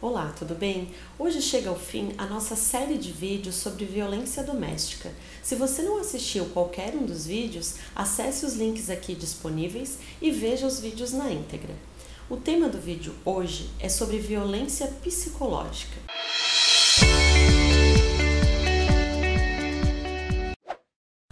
Olá, tudo bem? Hoje chega ao fim a nossa série de vídeos sobre violência doméstica. Se você não assistiu qualquer um dos vídeos, acesse os links aqui disponíveis e veja os vídeos na íntegra. O tema do vídeo hoje é sobre violência psicológica.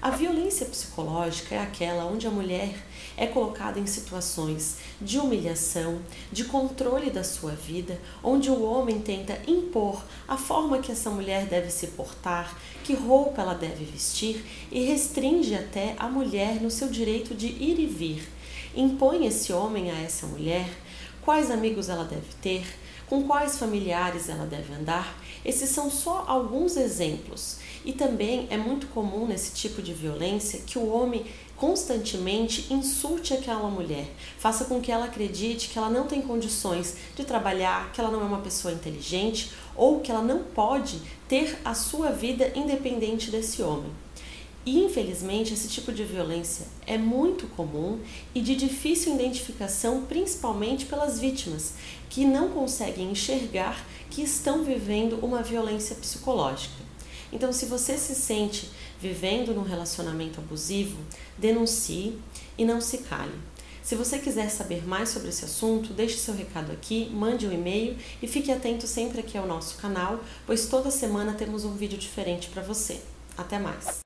A violência psicológica é aquela onde a mulher é colocada em situações de humilhação, de controle da sua vida, onde o homem tenta impor a forma que essa mulher deve se portar, que roupa ela deve vestir e restringe até a mulher no seu direito de ir e vir. Impõe esse homem a essa mulher quais amigos ela deve ter, com quais familiares ela deve andar. Esses são só alguns exemplos. E também é muito comum nesse tipo de violência que o homem constantemente insulte aquela mulher, faça com que ela acredite que ela não tem condições de trabalhar, que ela não é uma pessoa inteligente ou que ela não pode ter a sua vida independente desse homem. E infelizmente esse tipo de violência é muito comum e de difícil identificação, principalmente pelas vítimas, que não conseguem enxergar que estão vivendo uma violência psicológica. Então, se você se sente vivendo num relacionamento abusivo, denuncie e não se cale. Se você quiser saber mais sobre esse assunto, deixe seu recado aqui, mande um e-mail e fique atento sempre aqui ao nosso canal, pois toda semana temos um vídeo diferente para você. Até mais!